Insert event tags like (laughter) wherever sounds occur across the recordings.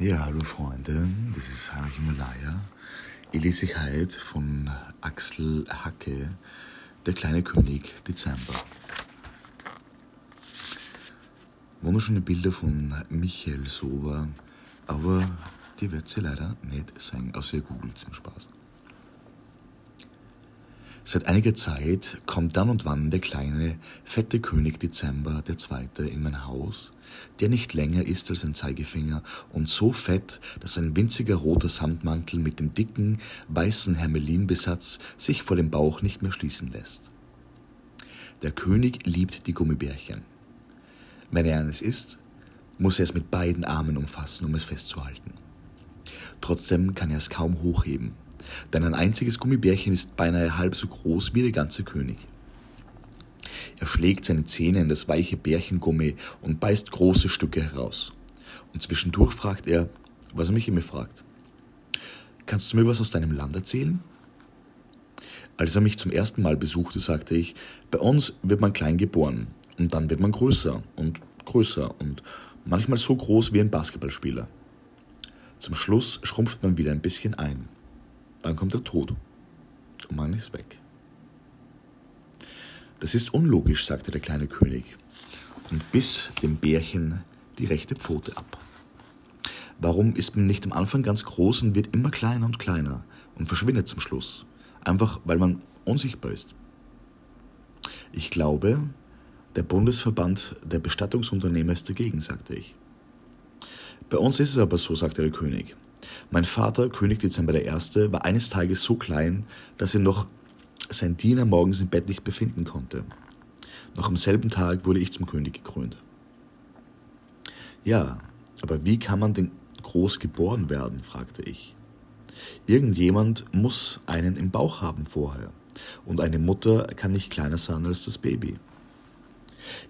Ja, hallo Freunde, das ist Heinrich Himalaya. Ich lese heute von Axel Hacke, Der kleine König Dezember. Wunderschöne Bilder von Michael Sova, aber die wird sie leider nicht sein, außer ihr googelt zum Spaß. Seit einiger Zeit kommt dann und wann der kleine, fette König Dezember der Zweite in mein Haus, der nicht länger ist als ein Zeigefinger und so fett, dass ein winziger roter Samtmantel mit dem dicken, weißen Hermelinbesatz sich vor dem Bauch nicht mehr schließen lässt. Der König liebt die Gummibärchen. Wenn er eines isst, muss er es mit beiden Armen umfassen, um es festzuhalten. Trotzdem kann er es kaum hochheben denn ein einziges Gummibärchen ist beinahe halb so groß wie der ganze König. Er schlägt seine Zähne in das weiche Bärchengummi und beißt große Stücke heraus. Und zwischendurch fragt er, was er mich immer fragt. Kannst du mir was aus deinem Land erzählen? Als er mich zum ersten Mal besuchte, sagte ich, bei uns wird man klein geboren und dann wird man größer und größer und manchmal so groß wie ein Basketballspieler. Zum Schluss schrumpft man wieder ein bisschen ein. Dann kommt der Tod und man ist weg. Das ist unlogisch, sagte der kleine König und biss dem Bärchen die rechte Pfote ab. Warum ist man nicht am Anfang ganz groß und wird immer kleiner und kleiner und verschwindet zum Schluss? Einfach weil man unsichtbar ist. Ich glaube, der Bundesverband der Bestattungsunternehmer ist dagegen, sagte ich. Bei uns ist es aber so, sagte der König. Mein Vater, König Dezember I., war eines Tages so klein, dass er noch sein Diener morgens im Bett nicht befinden konnte. Noch am selben Tag wurde ich zum König gekrönt. Ja, aber wie kann man denn groß geboren werden? fragte ich. Irgendjemand muss einen im Bauch haben vorher. Und eine Mutter kann nicht kleiner sein als das Baby.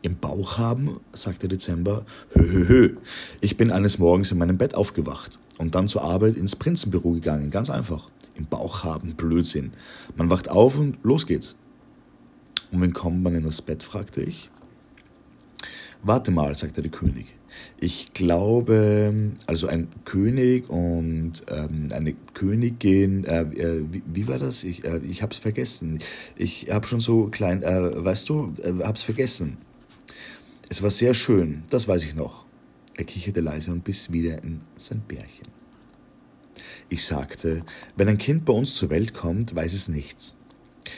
Im Bauch haben, sagte Dezember, hö, hö, hö. Ich bin eines Morgens in meinem Bett aufgewacht und dann zur Arbeit ins Prinzenbüro gegangen. Ganz einfach. Im Bauch haben, Blödsinn. Man wacht auf und los geht's. Und wann kommt man in das Bett, fragte ich. Warte mal, sagte der König. Ich glaube, also ein König und ähm, eine Königin, äh, äh, wie, wie, war das? Ich, äh, ich hab's vergessen. Ich hab schon so klein, äh, weißt du, äh, hab's vergessen. Es war sehr schön, das weiß ich noch. Er kicherte leise und biss wieder in sein Bärchen. Ich sagte, wenn ein Kind bei uns zur Welt kommt, weiß es nichts.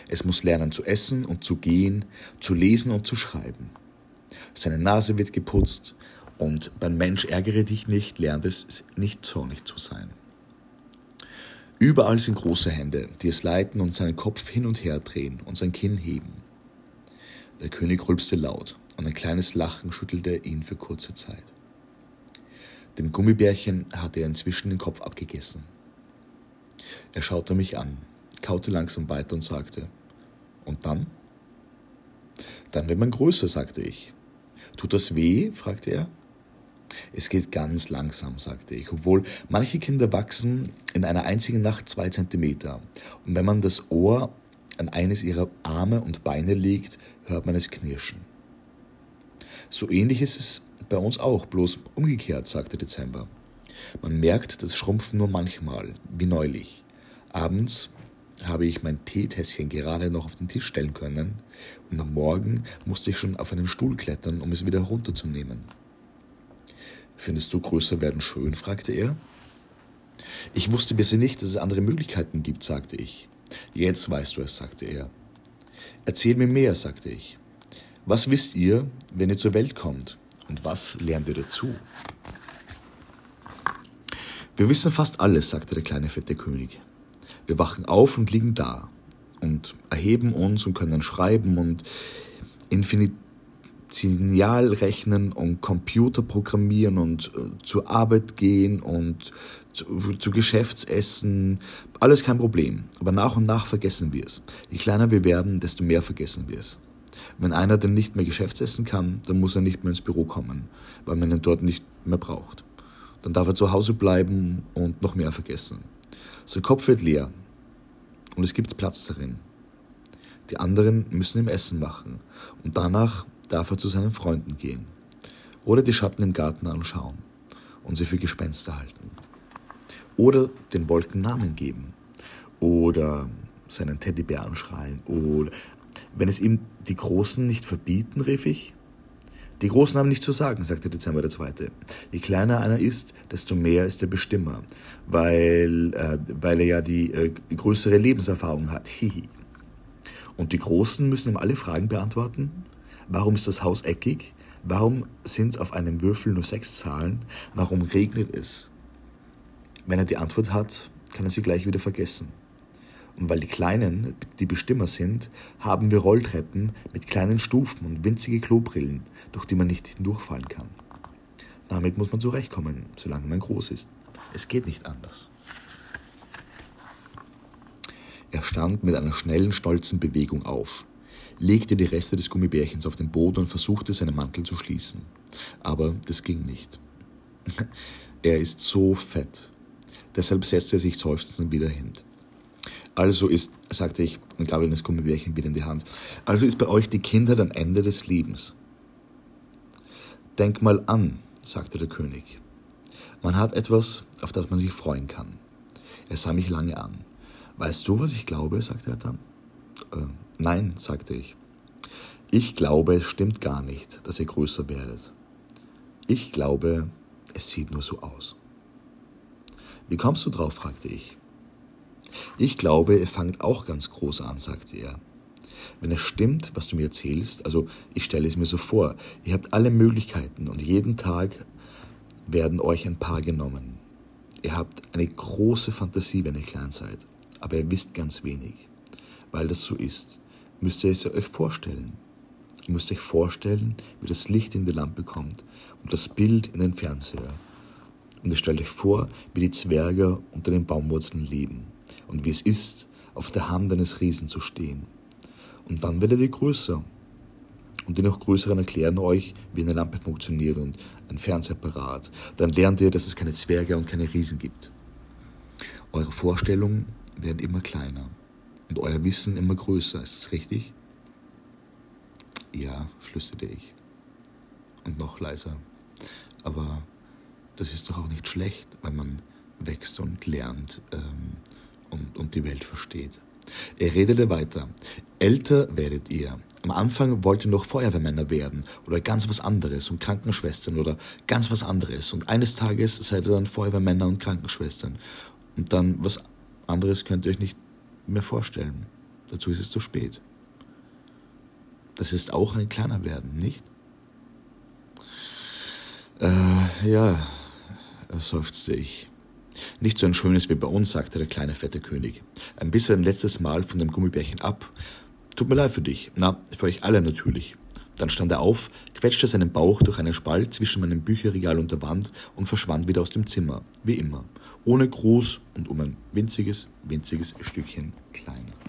Es muss lernen zu essen und zu gehen, zu lesen und zu schreiben. Seine Nase wird geputzt und beim Mensch ärgere dich nicht, lernt es nicht zornig zu sein. Überall sind große Hände, die es leiten und seinen Kopf hin und her drehen und sein Kinn heben. Der König rülpste laut und ein kleines Lachen schüttelte ihn für kurze Zeit. Dem Gummibärchen hatte er inzwischen den Kopf abgegessen. Er schaute mich an, kaute langsam weiter und sagte, und dann? Dann wird man größer, sagte ich. Tut das weh? fragte er. Es geht ganz langsam, sagte ich, obwohl manche Kinder wachsen in einer einzigen Nacht zwei Zentimeter. Und wenn man das Ohr an eines ihrer Arme und Beine legt, hört man es knirschen. So ähnlich ist es bei uns auch, bloß umgekehrt, sagte Dezember. Man merkt das Schrumpfen nur manchmal, wie neulich. Abends habe ich mein Teetässchen gerade noch auf den Tisch stellen können und am Morgen musste ich schon auf einen Stuhl klettern, um es wieder herunterzunehmen. Findest du größer werden schön? fragte er. Ich wusste bisher nicht, dass es andere Möglichkeiten gibt, sagte ich. Jetzt weißt du es, sagte er. Erzähl mir mehr, sagte ich. Was wisst ihr, wenn ihr zur Welt kommt? Und was lernt ihr dazu? Wir wissen fast alles, sagte der kleine fette König. Wir wachen auf und liegen da und erheben uns und können schreiben und Infinitial rechnen und Computer programmieren und äh, zur Arbeit gehen und zu, zu Geschäftsessen. Alles kein Problem. Aber nach und nach vergessen wir es. Je kleiner wir werden, desto mehr vergessen wir es. Wenn einer dann nicht mehr Geschäftsessen kann, dann muss er nicht mehr ins Büro kommen, weil man ihn dort nicht mehr braucht. Dann darf er zu Hause bleiben und noch mehr vergessen. Sein Kopf wird leer und es gibt Platz darin. Die anderen müssen ihm Essen machen und danach darf er zu seinen Freunden gehen oder die Schatten im Garten anschauen. und sie für Gespenster halten. Oder den Wolken Namen geben. Oder seinen Teddybär anschreien. Oder wenn es ihm die Großen nicht verbieten, rief ich. Die Großen haben nichts zu sagen, sagte Dezember der Zweite. Je kleiner einer ist, desto mehr ist der Bestimmer, weil, äh, weil er ja die äh, größere Lebenserfahrung hat. Hihi. Und die Großen müssen ihm alle Fragen beantworten. Warum ist das Haus eckig? Warum sind auf einem Würfel nur sechs Zahlen? Warum regnet es? Wenn er die Antwort hat, kann er sie gleich wieder vergessen. Und weil die Kleinen die Bestimmer sind, haben wir Rolltreppen mit kleinen Stufen und winzige Klobrillen, durch die man nicht hindurchfallen kann. Damit muss man zurechtkommen, solange man groß ist. Es geht nicht anders. Er stand mit einer schnellen, stolzen Bewegung auf, legte die Reste des Gummibärchens auf den Boden und versuchte, seinen Mantel zu schließen. Aber das ging nicht. (laughs) er ist so fett. Deshalb setzte er sich seufzend wieder hin. Also ist, sagte ich und gab ihm das Gummibärchen wieder in die Hand, also ist bei euch die Kindheit am Ende des Lebens. Denk mal an, sagte der König. Man hat etwas, auf das man sich freuen kann. Er sah mich lange an. Weißt du, was ich glaube? sagte er dann. Äh, nein, sagte ich. Ich glaube, es stimmt gar nicht, dass ihr größer werdet. Ich glaube, es sieht nur so aus. Wie kommst du drauf? fragte ich. Ich glaube, ihr fangt auch ganz groß an, sagte er. Wenn es stimmt, was du mir erzählst, also ich stelle es mir so vor, ihr habt alle Möglichkeiten und jeden Tag werden euch ein paar genommen. Ihr habt eine große Fantasie, wenn ihr klein seid, aber ihr wisst ganz wenig. Weil das so ist, müsst ihr es euch vorstellen. Ihr müsst euch vorstellen, wie das Licht in die Lampe kommt und das Bild in den Fernseher. Und ihr stellt euch vor, wie die Zwerge unter den Baumwurzeln leben und wie es ist, auf der Hand eines Riesen zu stehen. Und dann werdet ihr größer. Und die noch Größeren erklären euch, wie eine Lampe funktioniert und ein Fernsehapparat. Dann lernt ihr, dass es keine Zwerge und keine Riesen gibt. Eure Vorstellungen werden immer kleiner und euer Wissen immer größer. Ist das richtig? Ja, flüsterte ich. Und noch leiser. Aber das ist doch auch nicht schlecht, weil man wächst und lernt. Ähm, und, und die Welt versteht. Er redete weiter. Älter werdet ihr. Am Anfang wollt ihr noch Feuerwehrmänner werden oder ganz was anderes und Krankenschwestern oder ganz was anderes. Und eines Tages seid ihr dann Feuerwehrmänner und Krankenschwestern. Und dann was anderes könnt ihr euch nicht mehr vorstellen. Dazu ist es zu spät. Das ist auch ein kleiner Werden, nicht? Äh, ja, seufzte ich. Nicht so ein schönes wie bei uns, sagte der kleine fette König. Ein bisschen ein letztes Mal von dem Gummibärchen ab. Tut mir leid für dich. Na, für euch alle natürlich. Dann stand er auf, quetschte seinen Bauch durch einen Spalt zwischen meinem Bücherregal und der Wand und verschwand wieder aus dem Zimmer, wie immer, ohne Gruß und um ein winziges, winziges Stückchen kleiner.